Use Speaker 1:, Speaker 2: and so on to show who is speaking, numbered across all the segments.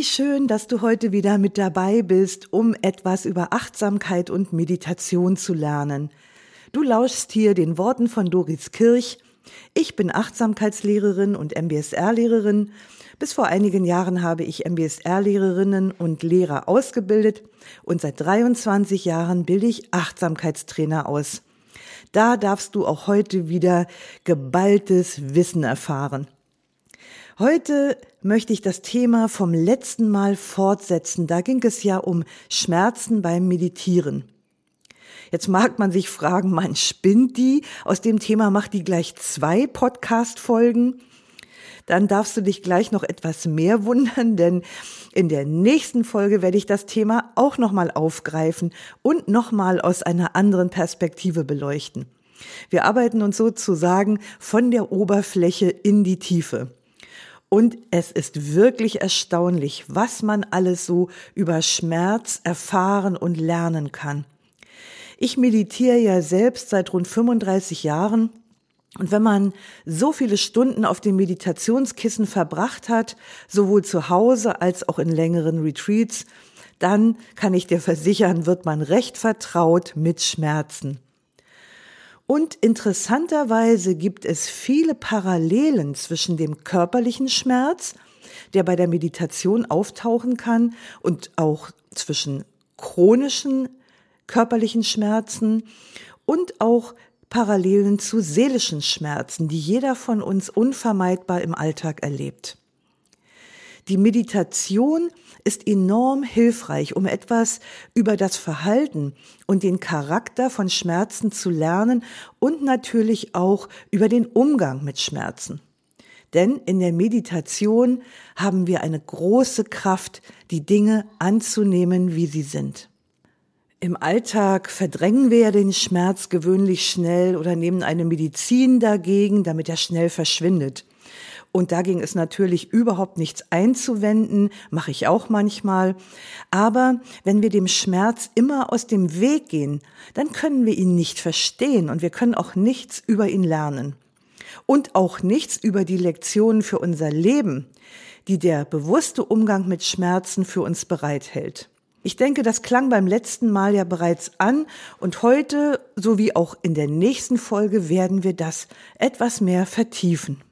Speaker 1: Wie schön, dass du heute wieder mit dabei bist, um etwas über Achtsamkeit und Meditation zu lernen. Du lauschst hier den Worten von Doris Kirch. Ich bin Achtsamkeitslehrerin und MBSR-Lehrerin. Bis vor einigen Jahren habe ich MBSR-Lehrerinnen und Lehrer ausgebildet und seit 23 Jahren bilde ich Achtsamkeitstrainer aus. Da darfst du auch heute wieder geballtes Wissen erfahren. Heute möchte ich das Thema vom letzten Mal fortsetzen. Da ging es ja um Schmerzen beim Meditieren. Jetzt mag man sich fragen, man spinnt die? Aus dem Thema macht die gleich zwei Podcast-Folgen. Dann darfst du dich gleich noch etwas mehr wundern, denn in der nächsten Folge werde ich das Thema auch nochmal aufgreifen und nochmal aus einer anderen Perspektive beleuchten. Wir arbeiten uns sozusagen von der Oberfläche in die Tiefe. Und es ist wirklich erstaunlich, was man alles so über Schmerz erfahren und lernen kann. Ich meditiere ja selbst seit rund 35 Jahren und wenn man so viele Stunden auf dem Meditationskissen verbracht hat, sowohl zu Hause als auch in längeren Retreats, dann kann ich dir versichern, wird man recht vertraut mit Schmerzen. Und interessanterweise gibt es viele Parallelen zwischen dem körperlichen Schmerz, der bei der Meditation auftauchen kann, und auch zwischen chronischen körperlichen Schmerzen und auch Parallelen zu seelischen Schmerzen, die jeder von uns unvermeidbar im Alltag erlebt. Die Meditation ist enorm hilfreich, um etwas über das Verhalten und den Charakter von Schmerzen zu lernen und natürlich auch über den Umgang mit Schmerzen. Denn in der Meditation haben wir eine große Kraft, die Dinge anzunehmen, wie sie sind. Im Alltag verdrängen wir ja den Schmerz gewöhnlich schnell oder nehmen eine Medizin dagegen, damit er schnell verschwindet. Und dagegen ist natürlich überhaupt nichts einzuwenden, mache ich auch manchmal. Aber wenn wir dem Schmerz immer aus dem Weg gehen, dann können wir ihn nicht verstehen und wir können auch nichts über ihn lernen. Und auch nichts über die Lektionen für unser Leben, die der bewusste Umgang mit Schmerzen für uns bereithält. Ich denke, das klang beim letzten Mal ja bereits an und heute sowie auch in der nächsten Folge werden wir das etwas mehr vertiefen.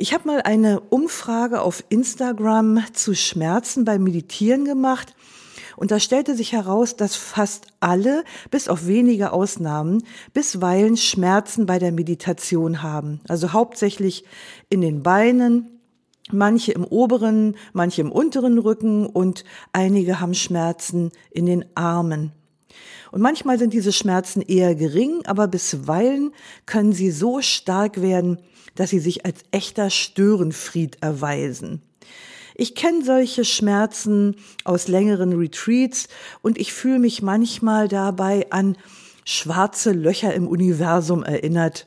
Speaker 1: Ich habe mal eine Umfrage auf Instagram zu Schmerzen beim Meditieren gemacht und da stellte sich heraus, dass fast alle, bis auf wenige Ausnahmen, bisweilen Schmerzen bei der Meditation haben. Also hauptsächlich in den Beinen, manche im oberen, manche im unteren Rücken und einige haben Schmerzen in den Armen. Und manchmal sind diese Schmerzen eher gering, aber bisweilen können sie so stark werden, dass sie sich als echter Störenfried erweisen. Ich kenne solche Schmerzen aus längeren Retreats und ich fühle mich manchmal dabei an schwarze Löcher im Universum erinnert.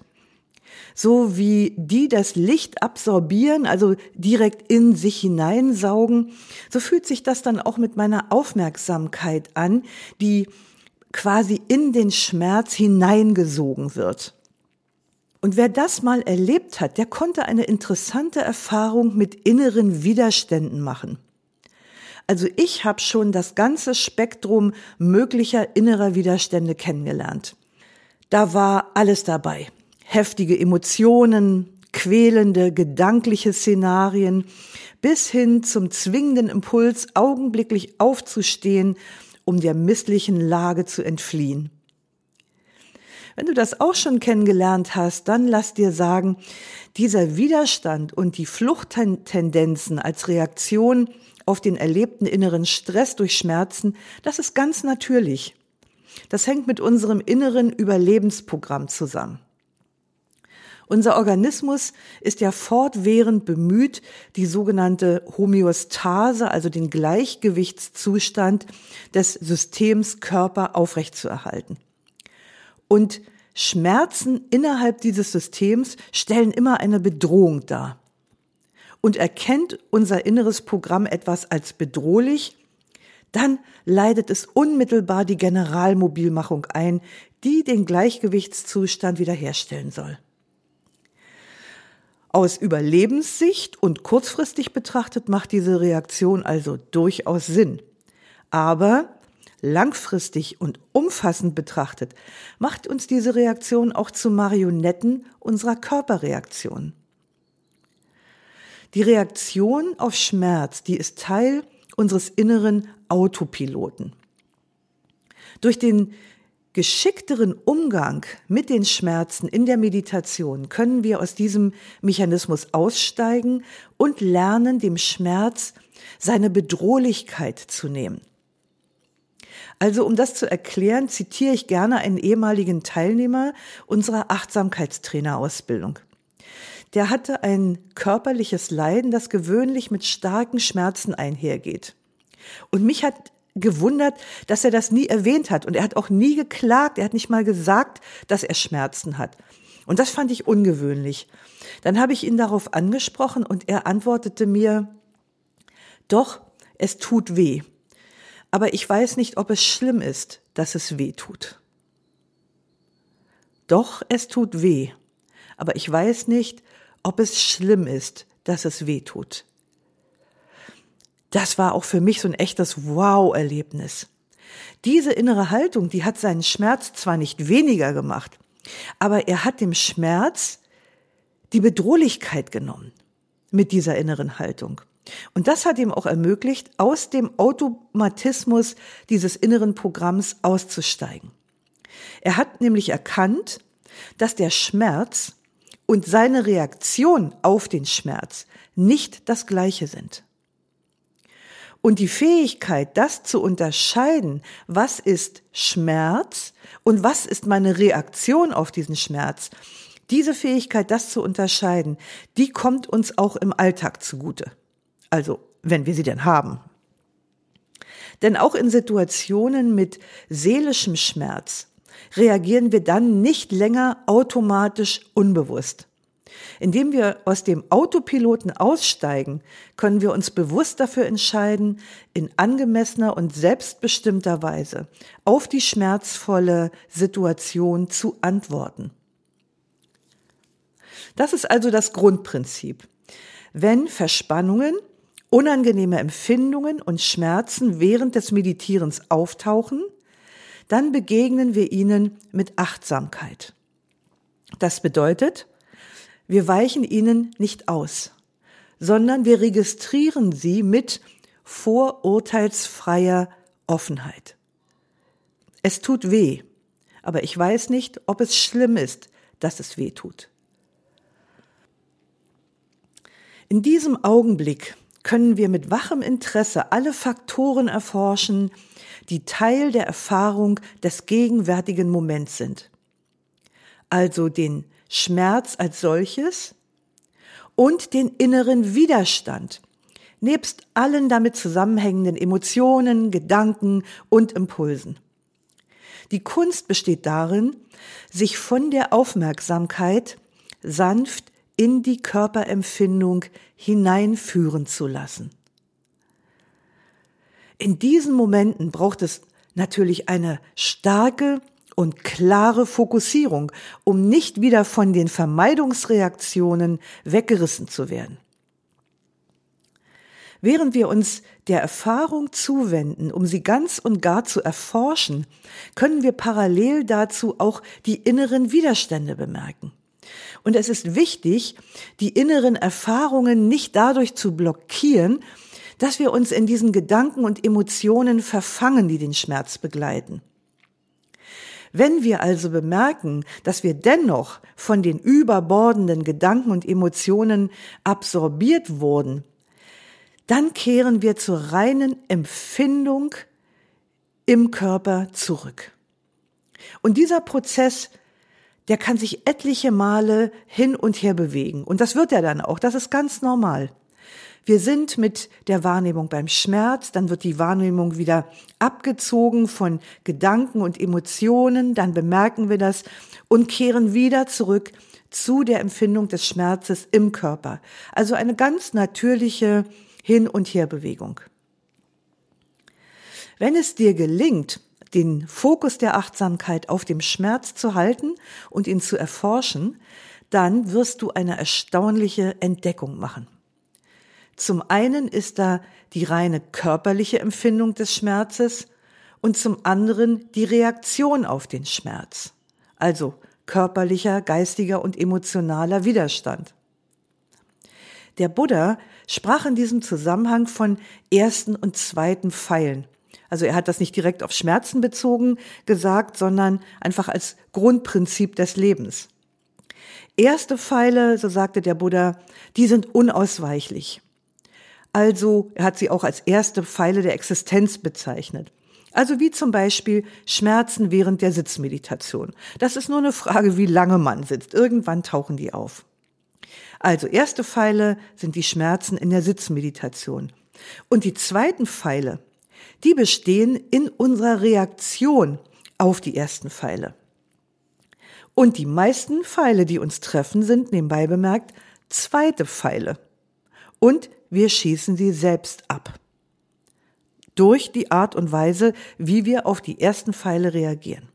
Speaker 1: So wie die das Licht absorbieren, also direkt in sich hineinsaugen, so fühlt sich das dann auch mit meiner Aufmerksamkeit an, die quasi in den Schmerz hineingesogen wird. Und wer das mal erlebt hat, der konnte eine interessante Erfahrung mit inneren Widerständen machen. Also ich habe schon das ganze Spektrum möglicher innerer Widerstände kennengelernt. Da war alles dabei. Heftige Emotionen, quälende gedankliche Szenarien, bis hin zum zwingenden Impuls, augenblicklich aufzustehen, um der misslichen Lage zu entfliehen. Wenn du das auch schon kennengelernt hast, dann lass dir sagen, dieser Widerstand und die Fluchttendenzen als Reaktion auf den erlebten inneren Stress durch Schmerzen, das ist ganz natürlich. Das hängt mit unserem inneren Überlebensprogramm zusammen. Unser Organismus ist ja fortwährend bemüht, die sogenannte Homöostase, also den Gleichgewichtszustand des Systems Körper aufrechtzuerhalten. Und Schmerzen innerhalb dieses Systems stellen immer eine Bedrohung dar. Und erkennt unser inneres Programm etwas als bedrohlich, dann leitet es unmittelbar die Generalmobilmachung ein, die den Gleichgewichtszustand wiederherstellen soll. Aus Überlebenssicht und kurzfristig betrachtet macht diese Reaktion also durchaus Sinn. Aber langfristig und umfassend betrachtet macht uns diese Reaktion auch zu Marionetten unserer Körperreaktion. Die Reaktion auf Schmerz, die ist Teil unseres inneren Autopiloten. Durch den geschickteren Umgang mit den Schmerzen in der Meditation können wir aus diesem Mechanismus aussteigen und lernen, dem Schmerz seine Bedrohlichkeit zu nehmen. Also um das zu erklären, zitiere ich gerne einen ehemaligen Teilnehmer unserer Achtsamkeitstrainerausbildung. Der hatte ein körperliches Leiden, das gewöhnlich mit starken Schmerzen einhergeht. Und mich hat gewundert, dass er das nie erwähnt hat. Und er hat auch nie geklagt, er hat nicht mal gesagt, dass er Schmerzen hat. Und das fand ich ungewöhnlich. Dann habe ich ihn darauf angesprochen und er antwortete mir, doch, es tut weh. Aber ich weiß nicht, ob es schlimm ist, dass es weh tut. Doch, es tut weh. Aber ich weiß nicht, ob es schlimm ist, dass es weh tut das war auch für mich so ein echtes Wow-Erlebnis. Diese innere Haltung, die hat seinen Schmerz zwar nicht weniger gemacht, aber er hat dem Schmerz die Bedrohlichkeit genommen mit dieser inneren Haltung. Und das hat ihm auch ermöglicht, aus dem Automatismus dieses inneren Programms auszusteigen. Er hat nämlich erkannt, dass der Schmerz und seine Reaktion auf den Schmerz nicht das gleiche sind. Und die Fähigkeit, das zu unterscheiden, was ist Schmerz und was ist meine Reaktion auf diesen Schmerz, diese Fähigkeit, das zu unterscheiden, die kommt uns auch im Alltag zugute. Also, wenn wir sie denn haben. Denn auch in Situationen mit seelischem Schmerz reagieren wir dann nicht länger automatisch unbewusst. Indem wir aus dem Autopiloten aussteigen, können wir uns bewusst dafür entscheiden, in angemessener und selbstbestimmter Weise auf die schmerzvolle Situation zu antworten. Das ist also das Grundprinzip. Wenn Verspannungen, unangenehme Empfindungen und Schmerzen während des Meditierens auftauchen, dann begegnen wir ihnen mit Achtsamkeit. Das bedeutet, wir weichen ihnen nicht aus, sondern wir registrieren sie mit vorurteilsfreier Offenheit. Es tut weh, aber ich weiß nicht, ob es schlimm ist, dass es weh tut. In diesem Augenblick können wir mit wachem Interesse alle Faktoren erforschen, die Teil der Erfahrung des gegenwärtigen Moments sind. Also den Schmerz als solches und den inneren Widerstand, nebst allen damit zusammenhängenden Emotionen, Gedanken und Impulsen. Die Kunst besteht darin, sich von der Aufmerksamkeit sanft in die Körperempfindung hineinführen zu lassen. In diesen Momenten braucht es natürlich eine starke und klare Fokussierung, um nicht wieder von den Vermeidungsreaktionen weggerissen zu werden. Während wir uns der Erfahrung zuwenden, um sie ganz und gar zu erforschen, können wir parallel dazu auch die inneren Widerstände bemerken. Und es ist wichtig, die inneren Erfahrungen nicht dadurch zu blockieren, dass wir uns in diesen Gedanken und Emotionen verfangen, die den Schmerz begleiten. Wenn wir also bemerken, dass wir dennoch von den überbordenden Gedanken und Emotionen absorbiert wurden, dann kehren wir zur reinen Empfindung im Körper zurück. Und dieser Prozess, der kann sich etliche Male hin und her bewegen. Und das wird er dann auch. Das ist ganz normal. Wir sind mit der Wahrnehmung beim Schmerz, dann wird die Wahrnehmung wieder abgezogen von Gedanken und Emotionen, dann bemerken wir das und kehren wieder zurück zu der Empfindung des Schmerzes im Körper. Also eine ganz natürliche Hin- und Herbewegung. Wenn es dir gelingt, den Fokus der Achtsamkeit auf dem Schmerz zu halten und ihn zu erforschen, dann wirst du eine erstaunliche Entdeckung machen. Zum einen ist da die reine körperliche Empfindung des Schmerzes und zum anderen die Reaktion auf den Schmerz, also körperlicher, geistiger und emotionaler Widerstand. Der Buddha sprach in diesem Zusammenhang von ersten und zweiten Pfeilen. Also er hat das nicht direkt auf Schmerzen bezogen gesagt, sondern einfach als Grundprinzip des Lebens. Erste Pfeile, so sagte der Buddha, die sind unausweichlich. Also er hat sie auch als erste Pfeile der Existenz bezeichnet. Also wie zum Beispiel Schmerzen während der Sitzmeditation. Das ist nur eine Frage, wie lange man sitzt. Irgendwann tauchen die auf. Also erste Pfeile sind die Schmerzen in der Sitzmeditation. Und die zweiten Pfeile, die bestehen in unserer Reaktion auf die ersten Pfeile. Und die meisten Pfeile, die uns treffen, sind nebenbei bemerkt zweite Pfeile. Und wir schießen sie selbst ab. Durch die Art und Weise, wie wir auf die ersten Pfeile reagieren.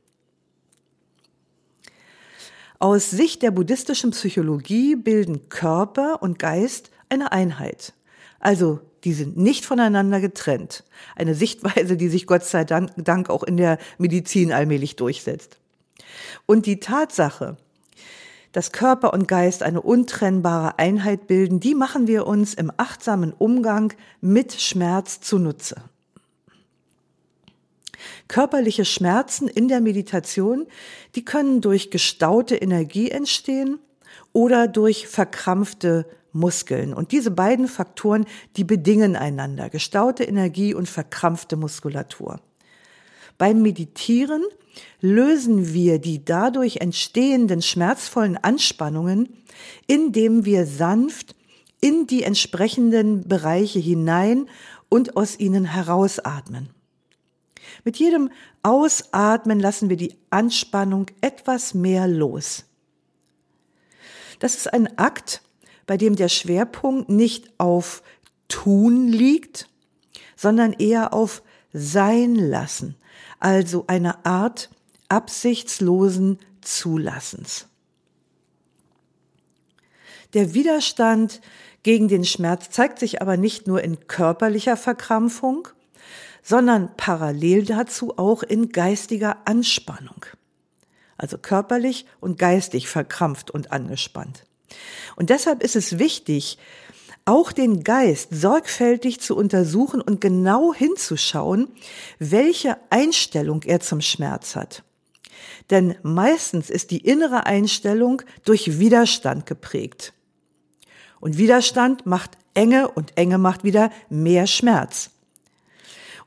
Speaker 1: Aus Sicht der buddhistischen Psychologie bilden Körper und Geist eine Einheit. Also die sind nicht voneinander getrennt. Eine Sichtweise, die sich Gott sei Dank auch in der Medizin allmählich durchsetzt. Und die Tatsache, dass Körper und Geist eine untrennbare Einheit bilden, die machen wir uns im achtsamen Umgang mit Schmerz zunutze. Körperliche Schmerzen in der Meditation, die können durch gestaute Energie entstehen oder durch verkrampfte Muskeln. Und diese beiden Faktoren, die bedingen einander, gestaute Energie und verkrampfte Muskulatur. Beim Meditieren lösen wir die dadurch entstehenden schmerzvollen Anspannungen, indem wir sanft in die entsprechenden Bereiche hinein und aus ihnen herausatmen. Mit jedem Ausatmen lassen wir die Anspannung etwas mehr los. Das ist ein Akt, bei dem der Schwerpunkt nicht auf Tun liegt, sondern eher auf Sein lassen, also eine Art absichtslosen Zulassens. Der Widerstand gegen den Schmerz zeigt sich aber nicht nur in körperlicher Verkrampfung, sondern parallel dazu auch in geistiger Anspannung. Also körperlich und geistig verkrampft und angespannt. Und deshalb ist es wichtig, auch den Geist sorgfältig zu untersuchen und genau hinzuschauen, welche Einstellung er zum Schmerz hat. Denn meistens ist die innere Einstellung durch Widerstand geprägt. Und Widerstand macht Enge und Enge macht wieder mehr Schmerz.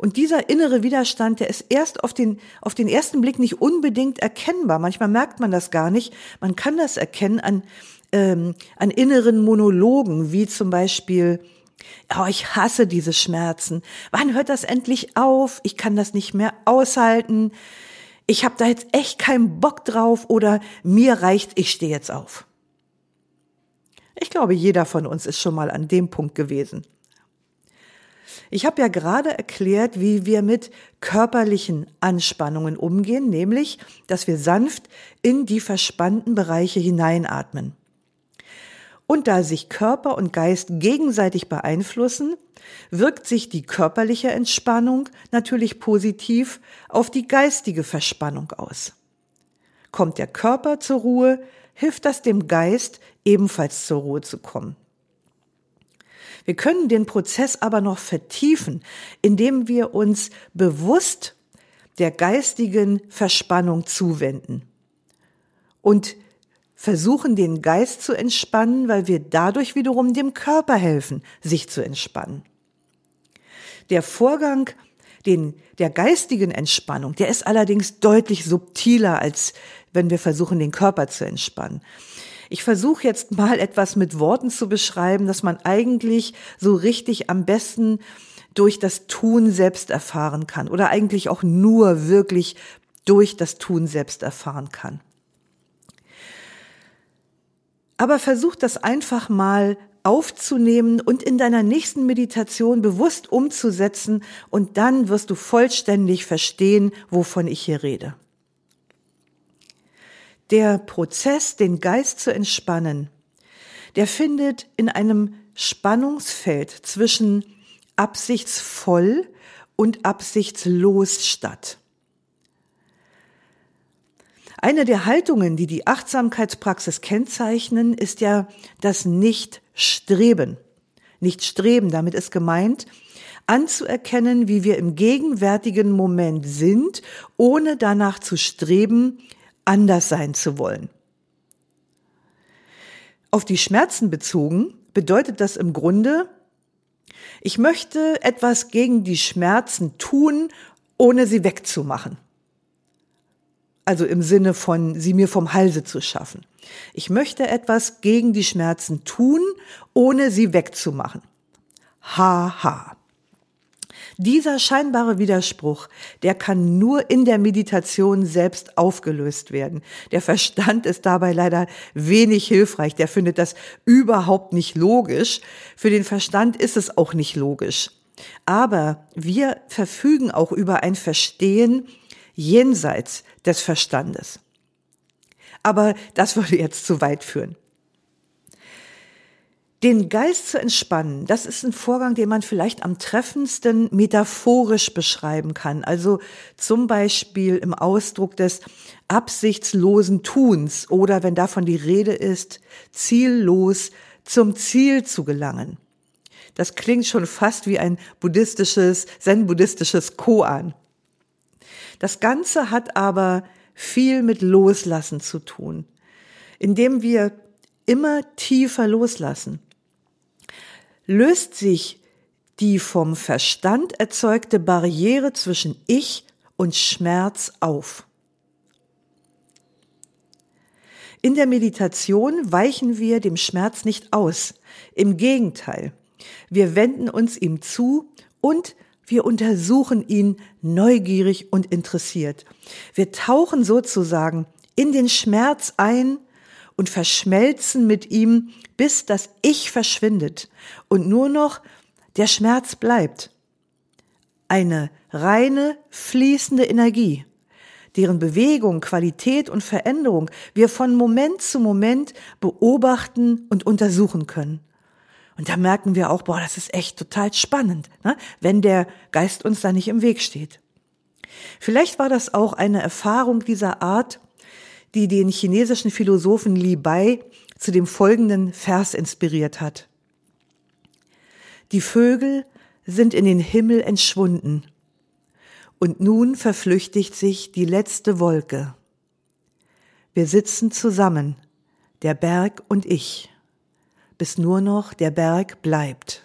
Speaker 1: Und dieser innere Widerstand, der ist erst auf den, auf den ersten Blick nicht unbedingt erkennbar. Manchmal merkt man das gar nicht. Man kann das erkennen an, ähm, an inneren Monologen, wie zum Beispiel, oh, ich hasse diese Schmerzen. Wann hört das endlich auf? Ich kann das nicht mehr aushalten. Ich habe da jetzt echt keinen Bock drauf oder mir reicht, ich stehe jetzt auf. Ich glaube, jeder von uns ist schon mal an dem Punkt gewesen. Ich habe ja gerade erklärt, wie wir mit körperlichen Anspannungen umgehen, nämlich, dass wir sanft in die verspannten Bereiche hineinatmen. Und da sich Körper und Geist gegenseitig beeinflussen, wirkt sich die körperliche Entspannung natürlich positiv auf die geistige Verspannung aus. Kommt der Körper zur Ruhe, hilft das dem Geist ebenfalls zur Ruhe zu kommen. Wir können den Prozess aber noch vertiefen, indem wir uns bewusst der geistigen Verspannung zuwenden und versuchen, den Geist zu entspannen, weil wir dadurch wiederum dem Körper helfen, sich zu entspannen. Der Vorgang den, der geistigen Entspannung, der ist allerdings deutlich subtiler, als wenn wir versuchen, den Körper zu entspannen. Ich versuche jetzt mal etwas mit Worten zu beschreiben, dass man eigentlich so richtig am besten durch das Tun selbst erfahren kann oder eigentlich auch nur wirklich durch das Tun selbst erfahren kann. Aber versuch das einfach mal aufzunehmen und in deiner nächsten Meditation bewusst umzusetzen und dann wirst du vollständig verstehen, wovon ich hier rede. Der Prozess, den Geist zu entspannen, der findet in einem Spannungsfeld zwischen absichtsvoll und absichtslos statt. Eine der Haltungen, die die Achtsamkeitspraxis kennzeichnen, ist ja das Nicht-Streben. Nicht-Streben, damit ist gemeint, anzuerkennen, wie wir im gegenwärtigen Moment sind, ohne danach zu streben, anders sein zu wollen. Auf die Schmerzen bezogen bedeutet das im Grunde, ich möchte etwas gegen die Schmerzen tun, ohne sie wegzumachen also im Sinne von sie mir vom Halse zu schaffen. Ich möchte etwas gegen die Schmerzen tun, ohne sie wegzumachen. Haha. Ha. Dieser scheinbare Widerspruch, der kann nur in der Meditation selbst aufgelöst werden. Der Verstand ist dabei leider wenig hilfreich. Der findet das überhaupt nicht logisch. Für den Verstand ist es auch nicht logisch. Aber wir verfügen auch über ein Verstehen jenseits des Verstandes. Aber das würde jetzt zu weit führen. Den Geist zu entspannen, das ist ein Vorgang, den man vielleicht am treffendsten metaphorisch beschreiben kann. Also zum Beispiel im Ausdruck des absichtslosen Tuns oder wenn davon die Rede ist, ziellos zum Ziel zu gelangen. Das klingt schon fast wie ein buddhistisches, zen-buddhistisches Koan. Das Ganze hat aber viel mit Loslassen zu tun, indem wir immer tiefer loslassen. Löst sich die vom Verstand erzeugte Barriere zwischen Ich und Schmerz auf. In der Meditation weichen wir dem Schmerz nicht aus. Im Gegenteil, wir wenden uns ihm zu und wir untersuchen ihn neugierig und interessiert. Wir tauchen sozusagen in den Schmerz ein und verschmelzen mit ihm, bis das Ich verschwindet und nur noch der Schmerz bleibt. Eine reine, fließende Energie, deren Bewegung, Qualität und Veränderung wir von Moment zu Moment beobachten und untersuchen können. Und da merken wir auch, boah, das ist echt total spannend, ne? wenn der Geist uns da nicht im Weg steht. Vielleicht war das auch eine Erfahrung dieser Art, die den chinesischen Philosophen Li Bai zu dem folgenden Vers inspiriert hat. Die Vögel sind in den Himmel entschwunden, und nun verflüchtigt sich die letzte Wolke. Wir sitzen zusammen, der Berg und ich bis nur noch der Berg bleibt.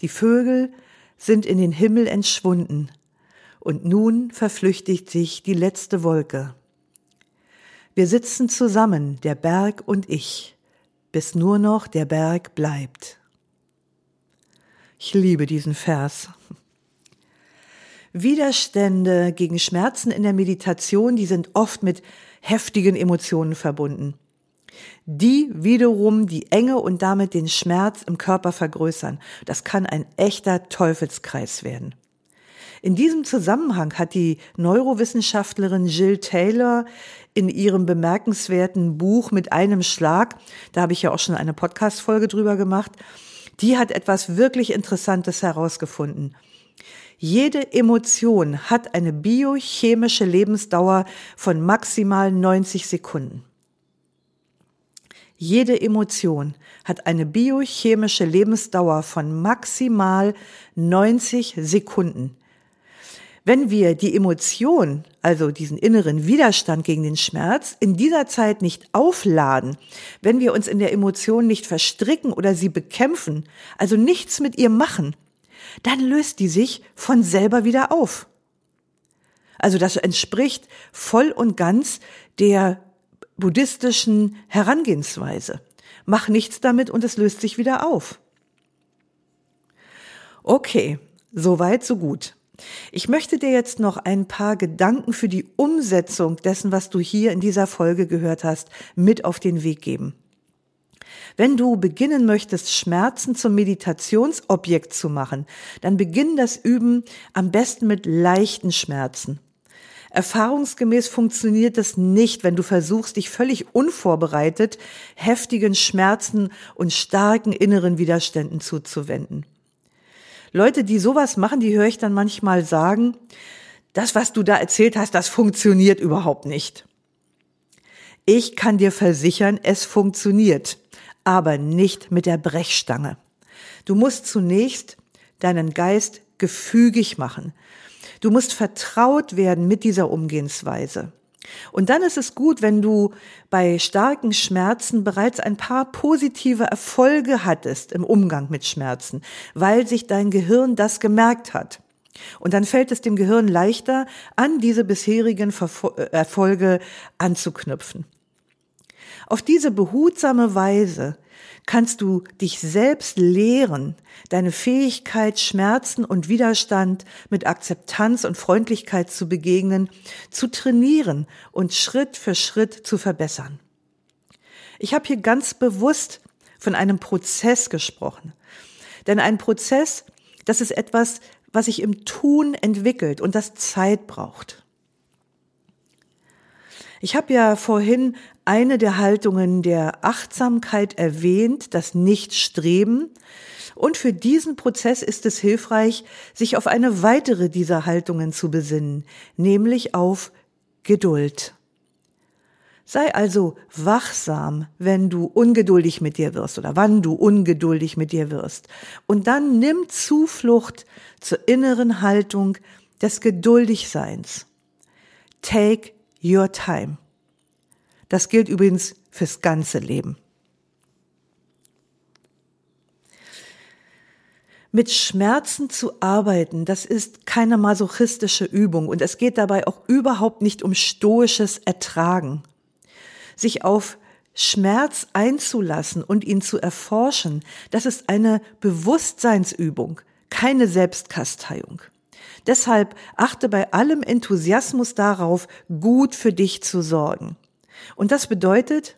Speaker 1: Die Vögel sind in den Himmel entschwunden, und nun verflüchtigt sich die letzte Wolke. Wir sitzen zusammen, der Berg und ich, bis nur noch der Berg bleibt. Ich liebe diesen Vers. Widerstände gegen Schmerzen in der Meditation, die sind oft mit heftigen Emotionen verbunden, die wiederum die Enge und damit den Schmerz im Körper vergrößern. Das kann ein echter Teufelskreis werden. In diesem Zusammenhang hat die Neurowissenschaftlerin Jill Taylor in ihrem bemerkenswerten Buch mit einem Schlag, da habe ich ja auch schon eine Podcast-Folge drüber gemacht, die hat etwas wirklich Interessantes herausgefunden. Jede Emotion hat eine biochemische Lebensdauer von maximal 90 Sekunden. Jede Emotion hat eine biochemische Lebensdauer von maximal 90 Sekunden. Wenn wir die Emotion, also diesen inneren Widerstand gegen den Schmerz, in dieser Zeit nicht aufladen, wenn wir uns in der Emotion nicht verstricken oder sie bekämpfen, also nichts mit ihr machen, dann löst die sich von selber wieder auf. Also das entspricht voll und ganz der buddhistischen Herangehensweise. Mach nichts damit und es löst sich wieder auf. Okay, so weit, so gut. Ich möchte dir jetzt noch ein paar Gedanken für die Umsetzung dessen, was du hier in dieser Folge gehört hast, mit auf den Weg geben. Wenn du beginnen möchtest, Schmerzen zum Meditationsobjekt zu machen, dann beginn das Üben am besten mit leichten Schmerzen. Erfahrungsgemäß funktioniert das nicht, wenn du versuchst, dich völlig unvorbereitet heftigen Schmerzen und starken inneren Widerständen zuzuwenden. Leute, die sowas machen, die höre ich dann manchmal sagen, das, was du da erzählt hast, das funktioniert überhaupt nicht. Ich kann dir versichern, es funktioniert, aber nicht mit der Brechstange. Du musst zunächst deinen Geist gefügig machen. Du musst vertraut werden mit dieser Umgehensweise. Und dann ist es gut, wenn du bei starken Schmerzen bereits ein paar positive Erfolge hattest im Umgang mit Schmerzen, weil sich dein Gehirn das gemerkt hat. Und dann fällt es dem Gehirn leichter, an diese bisherigen äh, Erfolge anzuknüpfen. Auf diese behutsame Weise kannst du dich selbst lehren, deine Fähigkeit, Schmerzen und Widerstand mit Akzeptanz und Freundlichkeit zu begegnen, zu trainieren und Schritt für Schritt zu verbessern. Ich habe hier ganz bewusst von einem Prozess gesprochen. Denn ein Prozess, das ist etwas, was sich im Tun entwickelt und das Zeit braucht. Ich habe ja vorhin eine der Haltungen der Achtsamkeit erwähnt, das Nichtstreben. Und für diesen Prozess ist es hilfreich, sich auf eine weitere dieser Haltungen zu besinnen, nämlich auf Geduld. Sei also wachsam, wenn du ungeduldig mit dir wirst oder wann du ungeduldig mit dir wirst. Und dann nimm Zuflucht zur inneren Haltung des Geduldigseins. Take your time. Das gilt übrigens fürs ganze Leben. Mit Schmerzen zu arbeiten, das ist keine masochistische Übung und es geht dabei auch überhaupt nicht um stoisches Ertragen. Sich auf Schmerz einzulassen und ihn zu erforschen, das ist eine Bewusstseinsübung, keine Selbstkasteiung. Deshalb achte bei allem Enthusiasmus darauf, gut für dich zu sorgen. Und das bedeutet,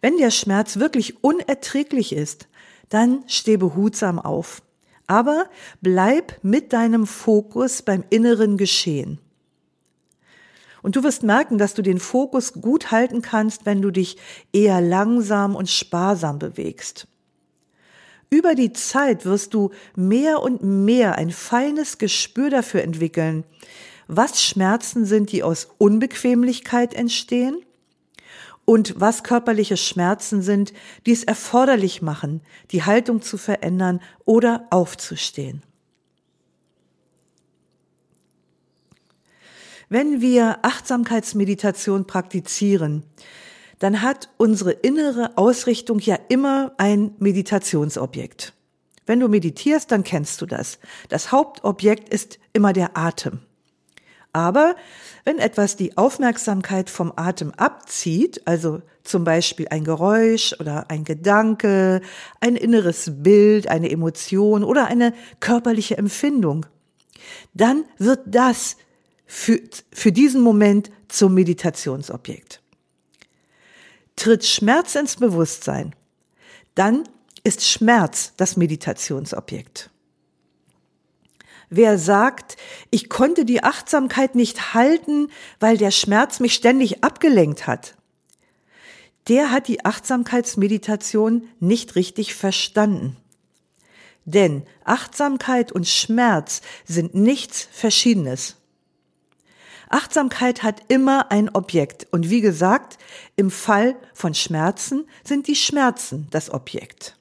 Speaker 1: wenn der Schmerz wirklich unerträglich ist, dann steh behutsam auf. Aber bleib mit deinem Fokus beim inneren Geschehen. Und du wirst merken, dass du den Fokus gut halten kannst, wenn du dich eher langsam und sparsam bewegst. Über die Zeit wirst du mehr und mehr ein feines Gespür dafür entwickeln, was Schmerzen sind, die aus Unbequemlichkeit entstehen und was körperliche Schmerzen sind, die es erforderlich machen, die Haltung zu verändern oder aufzustehen. Wenn wir Achtsamkeitsmeditation praktizieren, dann hat unsere innere Ausrichtung ja immer ein Meditationsobjekt. Wenn du meditierst, dann kennst du das. Das Hauptobjekt ist immer der Atem. Aber wenn etwas die Aufmerksamkeit vom Atem abzieht, also zum Beispiel ein Geräusch oder ein Gedanke, ein inneres Bild, eine Emotion oder eine körperliche Empfindung, dann wird das für, für diesen Moment zum Meditationsobjekt. Tritt Schmerz ins Bewusstsein, dann ist Schmerz das Meditationsobjekt. Wer sagt, ich konnte die Achtsamkeit nicht halten, weil der Schmerz mich ständig abgelenkt hat, der hat die Achtsamkeitsmeditation nicht richtig verstanden. Denn Achtsamkeit und Schmerz sind nichts Verschiedenes. Achtsamkeit hat immer ein Objekt und wie gesagt, im Fall von Schmerzen sind die Schmerzen das Objekt.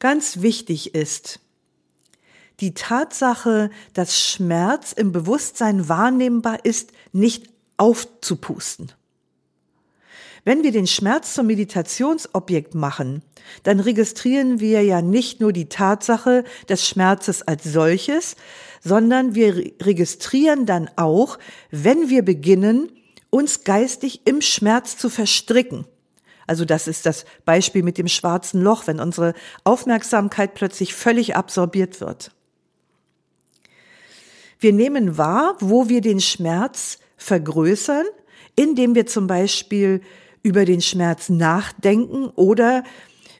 Speaker 1: Ganz wichtig ist, die Tatsache, dass Schmerz im Bewusstsein wahrnehmbar ist, nicht aufzupusten. Wenn wir den Schmerz zum Meditationsobjekt machen, dann registrieren wir ja nicht nur die Tatsache des Schmerzes als solches, sondern wir registrieren dann auch, wenn wir beginnen, uns geistig im Schmerz zu verstricken. Also das ist das Beispiel mit dem schwarzen Loch, wenn unsere Aufmerksamkeit plötzlich völlig absorbiert wird. Wir nehmen wahr, wo wir den Schmerz vergrößern, indem wir zum Beispiel über den Schmerz nachdenken oder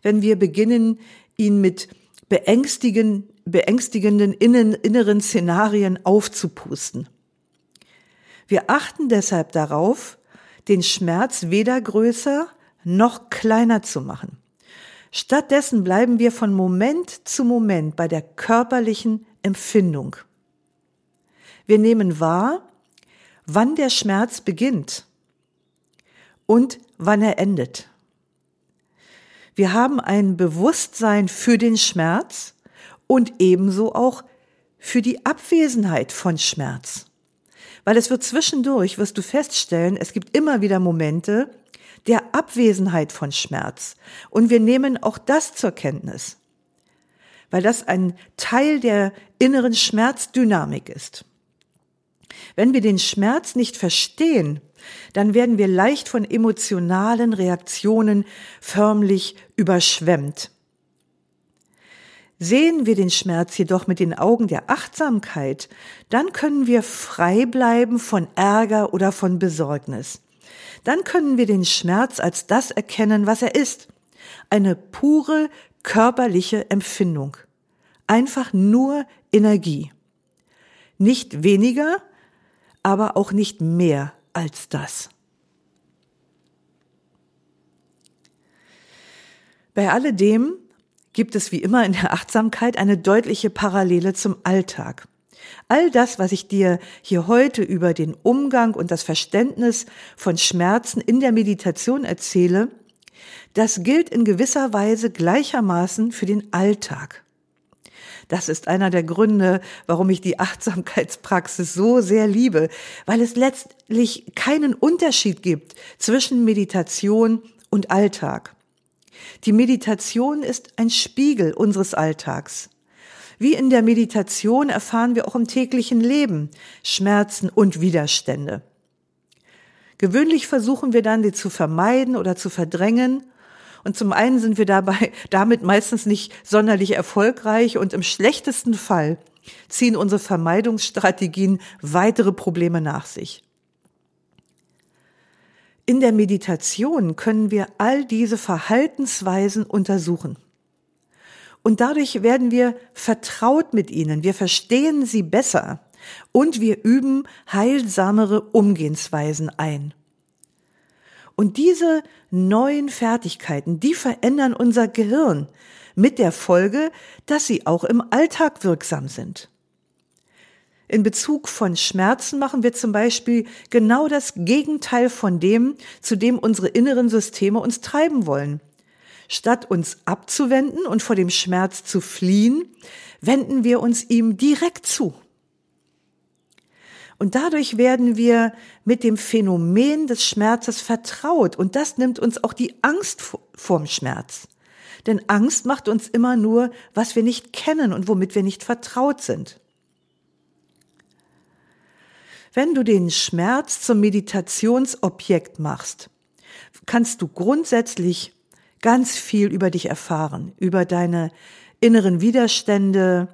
Speaker 1: wenn wir beginnen, ihn mit beängstigen, beängstigenden innen, inneren Szenarien aufzupusten. Wir achten deshalb darauf, den Schmerz weder größer noch kleiner zu machen. Stattdessen bleiben wir von Moment zu Moment bei der körperlichen Empfindung. Wir nehmen wahr, wann der Schmerz beginnt und wann er endet. Wir haben ein Bewusstsein für den Schmerz und ebenso auch für die Abwesenheit von Schmerz. Weil es wird zwischendurch, wirst du feststellen, es gibt immer wieder Momente, der Abwesenheit von Schmerz. Und wir nehmen auch das zur Kenntnis, weil das ein Teil der inneren Schmerzdynamik ist. Wenn wir den Schmerz nicht verstehen, dann werden wir leicht von emotionalen Reaktionen förmlich überschwemmt. Sehen wir den Schmerz jedoch mit den Augen der Achtsamkeit, dann können wir frei bleiben von Ärger oder von Besorgnis dann können wir den Schmerz als das erkennen, was er ist. Eine pure körperliche Empfindung. Einfach nur Energie. Nicht weniger, aber auch nicht mehr als das. Bei alledem gibt es wie immer in der Achtsamkeit eine deutliche Parallele zum Alltag. All das, was ich dir hier heute über den Umgang und das Verständnis von Schmerzen in der Meditation erzähle, das gilt in gewisser Weise gleichermaßen für den Alltag. Das ist einer der Gründe, warum ich die Achtsamkeitspraxis so sehr liebe, weil es letztlich keinen Unterschied gibt zwischen Meditation und Alltag. Die Meditation ist ein Spiegel unseres Alltags. Wie in der Meditation erfahren wir auch im täglichen Leben Schmerzen und Widerstände. Gewöhnlich versuchen wir dann, die zu vermeiden oder zu verdrängen. Und zum einen sind wir dabei damit meistens nicht sonderlich erfolgreich und im schlechtesten Fall ziehen unsere Vermeidungsstrategien weitere Probleme nach sich. In der Meditation können wir all diese Verhaltensweisen untersuchen. Und dadurch werden wir vertraut mit ihnen, wir verstehen sie besser und wir üben heilsamere Umgehensweisen ein. Und diese neuen Fertigkeiten, die verändern unser Gehirn mit der Folge, dass sie auch im Alltag wirksam sind. In Bezug von Schmerzen machen wir zum Beispiel genau das Gegenteil von dem, zu dem unsere inneren Systeme uns treiben wollen. Statt uns abzuwenden und vor dem Schmerz zu fliehen, wenden wir uns ihm direkt zu. Und dadurch werden wir mit dem Phänomen des Schmerzes vertraut und das nimmt uns auch die Angst vorm Schmerz. Denn Angst macht uns immer nur, was wir nicht kennen und womit wir nicht vertraut sind. Wenn du den Schmerz zum Meditationsobjekt machst, kannst du grundsätzlich ganz viel über dich erfahren, über deine inneren Widerstände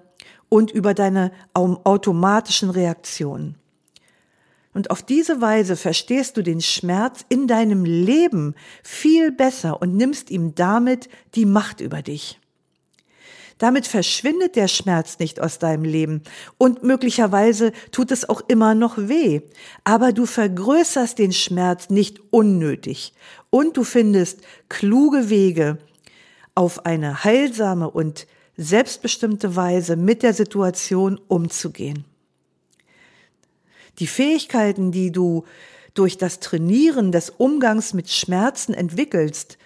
Speaker 1: und über deine automatischen Reaktionen. Und auf diese Weise verstehst du den Schmerz in deinem Leben viel besser und nimmst ihm damit die Macht über dich. Damit verschwindet der Schmerz nicht aus deinem Leben und möglicherweise tut es auch immer noch weh, aber du vergrößerst den Schmerz nicht unnötig und du findest kluge Wege, auf eine heilsame und selbstbestimmte Weise mit der Situation umzugehen. Die Fähigkeiten, die du durch das Trainieren des Umgangs mit Schmerzen entwickelst,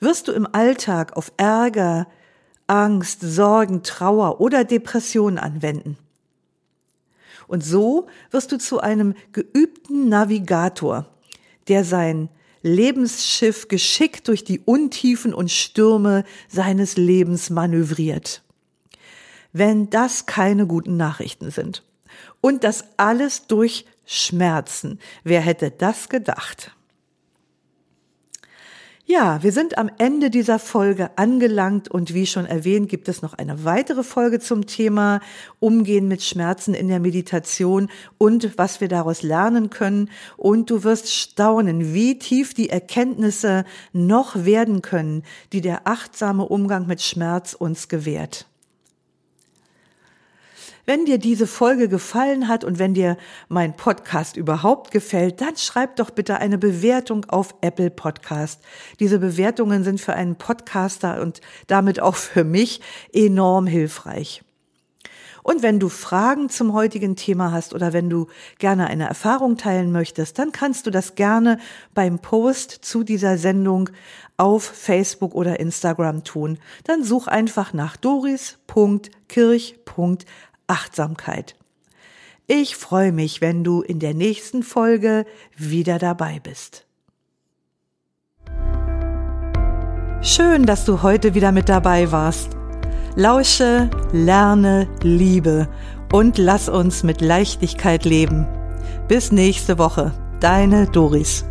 Speaker 1: wirst du im Alltag auf Ärger, Angst, Sorgen, Trauer oder Depression anwenden. Und so wirst du zu einem geübten Navigator, der sein Lebensschiff geschickt durch die Untiefen und Stürme seines Lebens manövriert. Wenn das keine guten Nachrichten sind. Und das alles durch Schmerzen. Wer hätte das gedacht? Ja, wir sind am Ende dieser Folge angelangt und wie schon erwähnt, gibt es noch eine weitere Folge zum Thema Umgehen mit Schmerzen in der Meditation und was wir daraus lernen können. Und du wirst staunen, wie tief die Erkenntnisse noch werden können, die der achtsame Umgang mit Schmerz uns gewährt. Wenn dir diese Folge gefallen hat und wenn dir mein Podcast überhaupt gefällt, dann schreib doch bitte eine Bewertung auf Apple Podcast. Diese Bewertungen sind für einen Podcaster und damit auch für mich enorm hilfreich. Und wenn du Fragen zum heutigen Thema hast oder wenn du gerne eine Erfahrung teilen möchtest, dann kannst du das gerne beim Post zu dieser Sendung auf Facebook oder Instagram tun. Dann such einfach nach doris.kirch.de Achtsamkeit. Ich freue mich, wenn du in der nächsten Folge wieder dabei bist. Schön, dass du heute wieder mit dabei warst. Lausche, lerne, liebe und lass uns mit Leichtigkeit leben. Bis nächste Woche, deine Doris.